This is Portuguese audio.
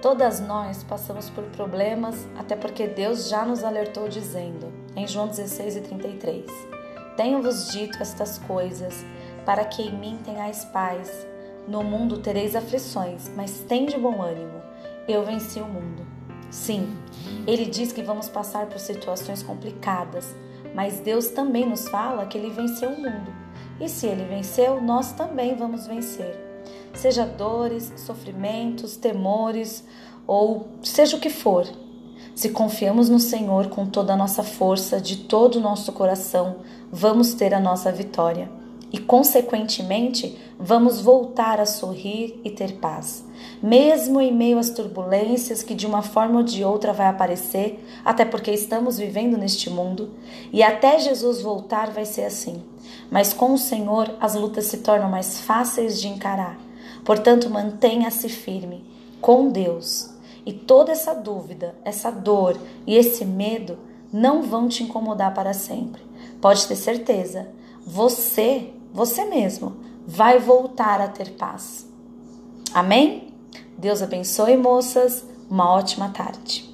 Todas nós passamos por problemas, até porque Deus já nos alertou dizendo, em João 16 e 33, Tenho-vos dito estas coisas, para que em mim tenhais paz. No mundo tereis aflições, mas tende bom ânimo. Eu venci o mundo. Sim, ele diz que vamos passar por situações complicadas, mas Deus também nos fala que ele venceu o mundo. E se ele venceu, nós também vamos vencer seja dores, sofrimentos, temores ou seja o que for. Se confiamos no Senhor com toda a nossa força, de todo o nosso coração, vamos ter a nossa vitória e, consequentemente, vamos voltar a sorrir e ter paz. Mesmo em meio às turbulências que de uma forma ou de outra vai aparecer, até porque estamos vivendo neste mundo, e até Jesus voltar vai ser assim. Mas com o Senhor as lutas se tornam mais fáceis de encarar Portanto, mantenha-se firme com Deus. E toda essa dúvida, essa dor e esse medo não vão te incomodar para sempre. Pode ter certeza, você, você mesmo, vai voltar a ter paz. Amém? Deus abençoe, moças. Uma ótima tarde.